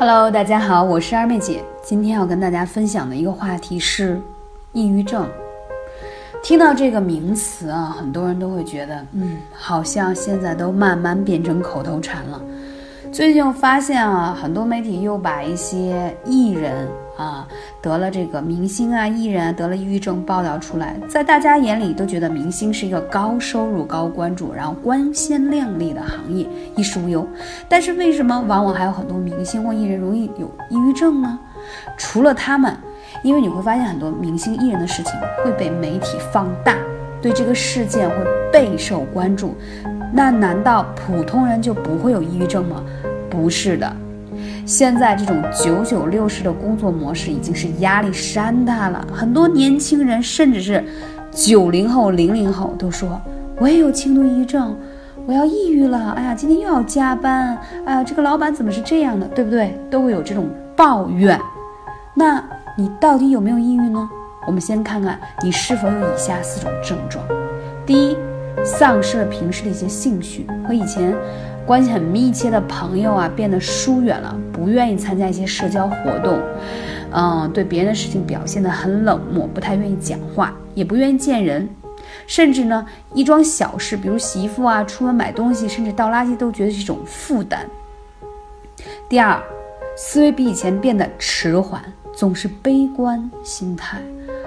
Hello，大家好，我是二妹姐。今天要跟大家分享的一个话题是抑郁症。听到这个名词啊，很多人都会觉得，嗯，好像现在都慢慢变成口头禅了。最近我发现啊，很多媒体又把一些艺人啊得了这个明星啊艺人啊得了抑郁症报道出来，在大家眼里都觉得明星是一个高收入、高关注，然后光鲜亮丽的行业，衣食无忧。但是为什么往往还有很多明星或艺人容易有抑郁症呢？除了他们，因为你会发现很多明星艺人的事情会被媒体放大，对这个事件会备受关注。那难道普通人就不会有抑郁症吗？不是的，现在这种九九六式的工作模式已经是压力山大了。很多年轻人，甚至是九零后、零零后，都说我也有轻度抑郁症，我要抑郁了。哎呀，今天又要加班，哎呀，这个老板怎么是这样的，对不对？都会有这种抱怨。那你到底有没有抑郁呢？我们先看看你是否有以下四种症状：第一。丧失了平时的一些兴趣，和以前关系很密切的朋友啊变得疏远了，不愿意参加一些社交活动，嗯，对别人的事情表现得很冷漠，不太愿意讲话，也不愿意见人，甚至呢一桩小事，比如洗衣服啊、出门买东西，甚至倒垃圾都觉得是一种负担。第二，思维比以前变得迟缓，总是悲观心态，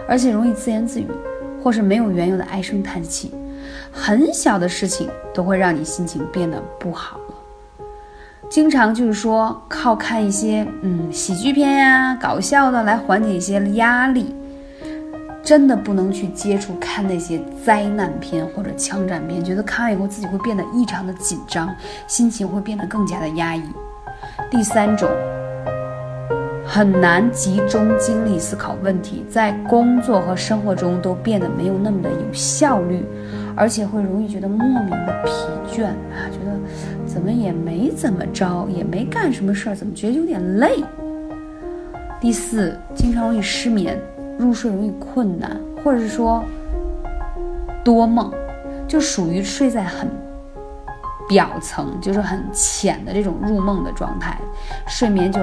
而且容易自言自语，或是没有缘由的唉声叹气。很小的事情都会让你心情变得不好了，经常就是说靠看一些嗯喜剧片呀、搞笑的来缓解一些压力，真的不能去接触看那些灾难片或者枪战片，觉得看完以后自己会变得异常的紧张，心情会变得更加的压抑。第三种，很难集中精力思考问题，在工作和生活中都变得没有那么的有效率。而且会容易觉得莫名的疲倦啊，觉得怎么也没怎么着，也没干什么事儿，怎么觉得有点累？第四，经常容易失眠，入睡容易困难，或者是说多梦，就属于睡在很。表层就是很浅的这种入梦的状态，睡眠就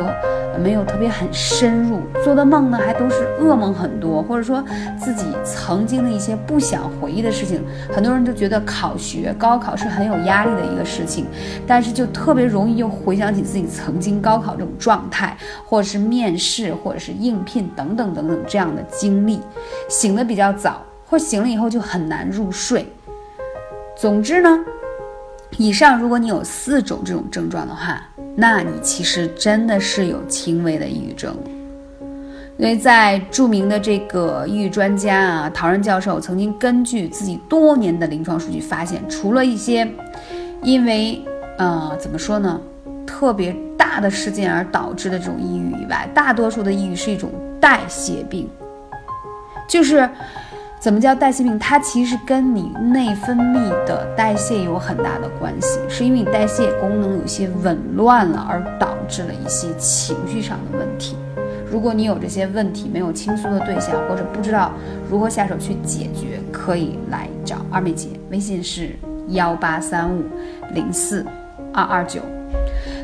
没有特别很深入，做的梦呢还都是噩梦很多，或者说自己曾经的一些不想回忆的事情。很多人都觉得考学、高考是很有压力的一个事情，但是就特别容易又回想起自己曾经高考这种状态，或者是面试，或者是应聘等等等等这样的经历，醒的比较早，或醒了以后就很难入睡。总之呢。以上，如果你有四种这种症状的话，那你其实真的是有轻微的抑郁症。因为在著名的这个抑郁专家啊，陶然教授曾经根据自己多年的临床数据发现，除了一些因为呃怎么说呢，特别大的事件而导致的这种抑郁以外，大多数的抑郁是一种代谢病，就是。怎么叫代谢病？它其实跟你内分泌的代谢有很大的关系，是因为你代谢功能有些紊乱了，而导致了一些情绪上的问题。如果你有这些问题，没有倾诉的对象，或者不知道如何下手去解决，可以来找二妹姐，微信是幺八三五零四二二九。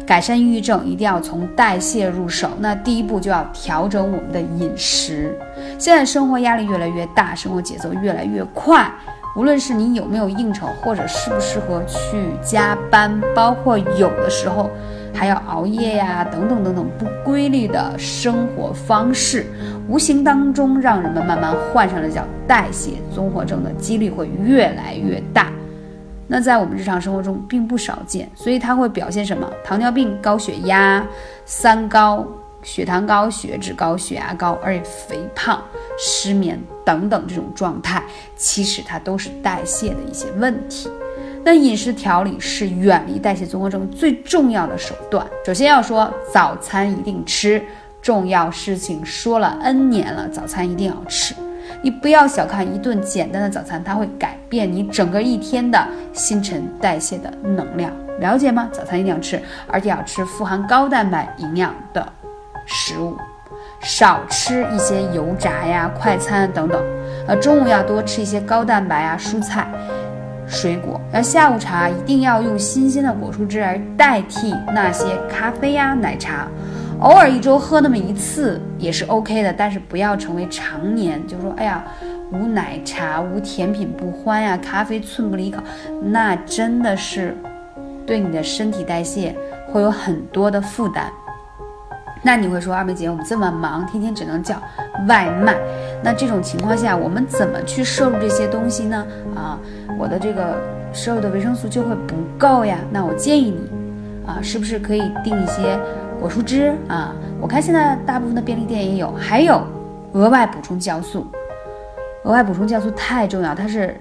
改善抑郁症一定要从代谢入手，那第一步就要调整我们的饮食。现在生活压力越来越大，生活节奏越来越快，无论是你有没有应酬，或者适不适合去加班，包括有的时候还要熬夜呀，等等等等，不规律的生活方式，无形当中让人们慢慢患上了叫代谢综合症的几率会越来越大。那在我们日常生活中并不少见，所以它会表现什么？糖尿病、高血压、三高、血糖高、血脂高、血压高，而且肥胖、失眠等等这种状态，其实它都是代谢的一些问题。那饮食调理是远离代谢综合症最重要的手段。首先要说早餐一定吃，重要事情说了 N 年了，早餐一定要吃。你不要小看一顿简单的早餐，它会改变你整个一天的新陈代谢的能量，了解吗？早餐一定要吃，而且要吃富含高蛋白营养的食物，少吃一些油炸呀、快餐等等。呃，中午要多吃一些高蛋白啊、蔬菜、水果。那下午茶一定要用新鲜的果蔬汁来代替那些咖啡呀、奶茶。偶尔一周喝那么一次也是 OK 的，但是不要成为常年，就说哎呀，无奶茶、无甜品不欢呀，咖啡寸步离口，那真的是对你的身体代谢会有很多的负担。那你会说，二妹姐，我们这么忙，天天只能叫外卖，那这种情况下，我们怎么去摄入这些东西呢？啊，我的这个摄入的维生素就会不够呀。那我建议你，啊，是不是可以订一些果蔬汁啊？我看现在大部分的便利店也有，还有额外补充酵素。额外补充酵素太重要，它是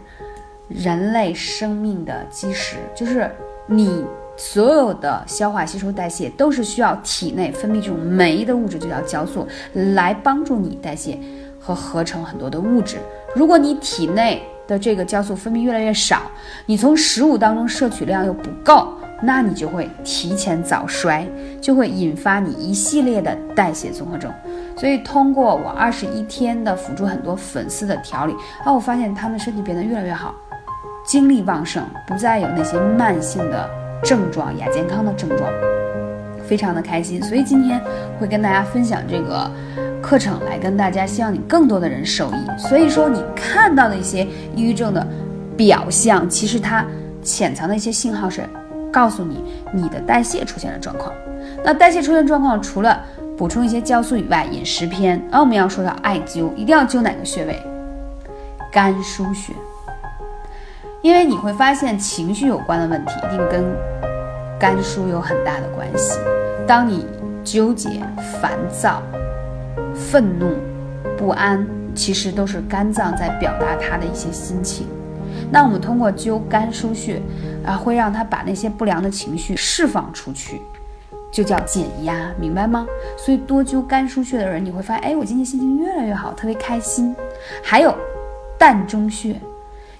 人类生命的基石，就是你。所有的消化、吸收、代谢都是需要体内分泌这种酶的物质，就叫酵素，来帮助你代谢和合成很多的物质。如果你体内的这个酵素分泌越来越少，你从食物当中摄取量又不够，那你就会提前早衰，就会引发你一系列的代谢综合症。所以，通过我二十一天的辅助很多粉丝的调理，啊，我发现他们身体变得越来越好，精力旺盛，不再有那些慢性的。症状亚健康的症状，非常的开心，所以今天会跟大家分享这个课程，来跟大家，希望你更多的人受益。所以说，你看到的一些抑郁症的表象，其实它潜藏的一些信号是告诉你你的代谢出现了状况。那代谢出现状况，除了补充一些酵素以外，饮食篇，啊，我们要说到艾灸，一定要灸哪个穴位？肝腧穴。因为你会发现，情绪有关的问题一定跟肝疏有很大的关系。当你纠结、烦躁、愤怒、不安，其实都是肝脏在表达它的一些心情。那我们通过灸肝腧穴，啊，会让它把那些不良的情绪释放出去，就叫减压，明白吗？所以多灸肝腧穴的人，你会发现，哎，我今天心情越来越好，特别开心。还有膻中穴。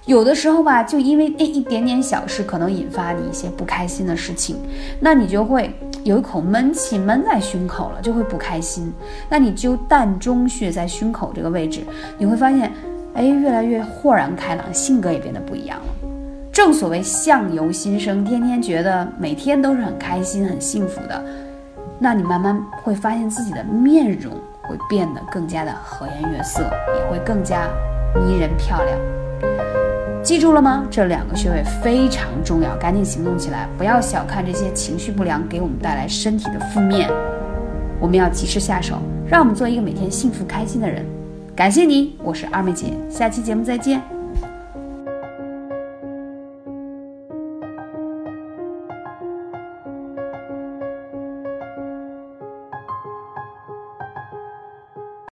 有的时候吧，就因为那一点点小事，可能引发你一些不开心的事情，那你就会有一口闷气闷在胸口了，就会不开心。那你灸膻中穴在胸口这个位置，你会发现，哎，越来越豁然开朗，性格也变得不一样了。正所谓相由心生，天天觉得每天都是很开心、很幸福的，那你慢慢会发现自己的面容会变得更加的和颜悦色，也会更加迷人漂亮。记住了吗？这两个穴位非常重要，赶紧行动起来！不要小看这些情绪不良给我们带来身体的负面，我们要及时下手，让我们做一个每天幸福开心的人。感谢你，我是二妹姐，下期节目再见。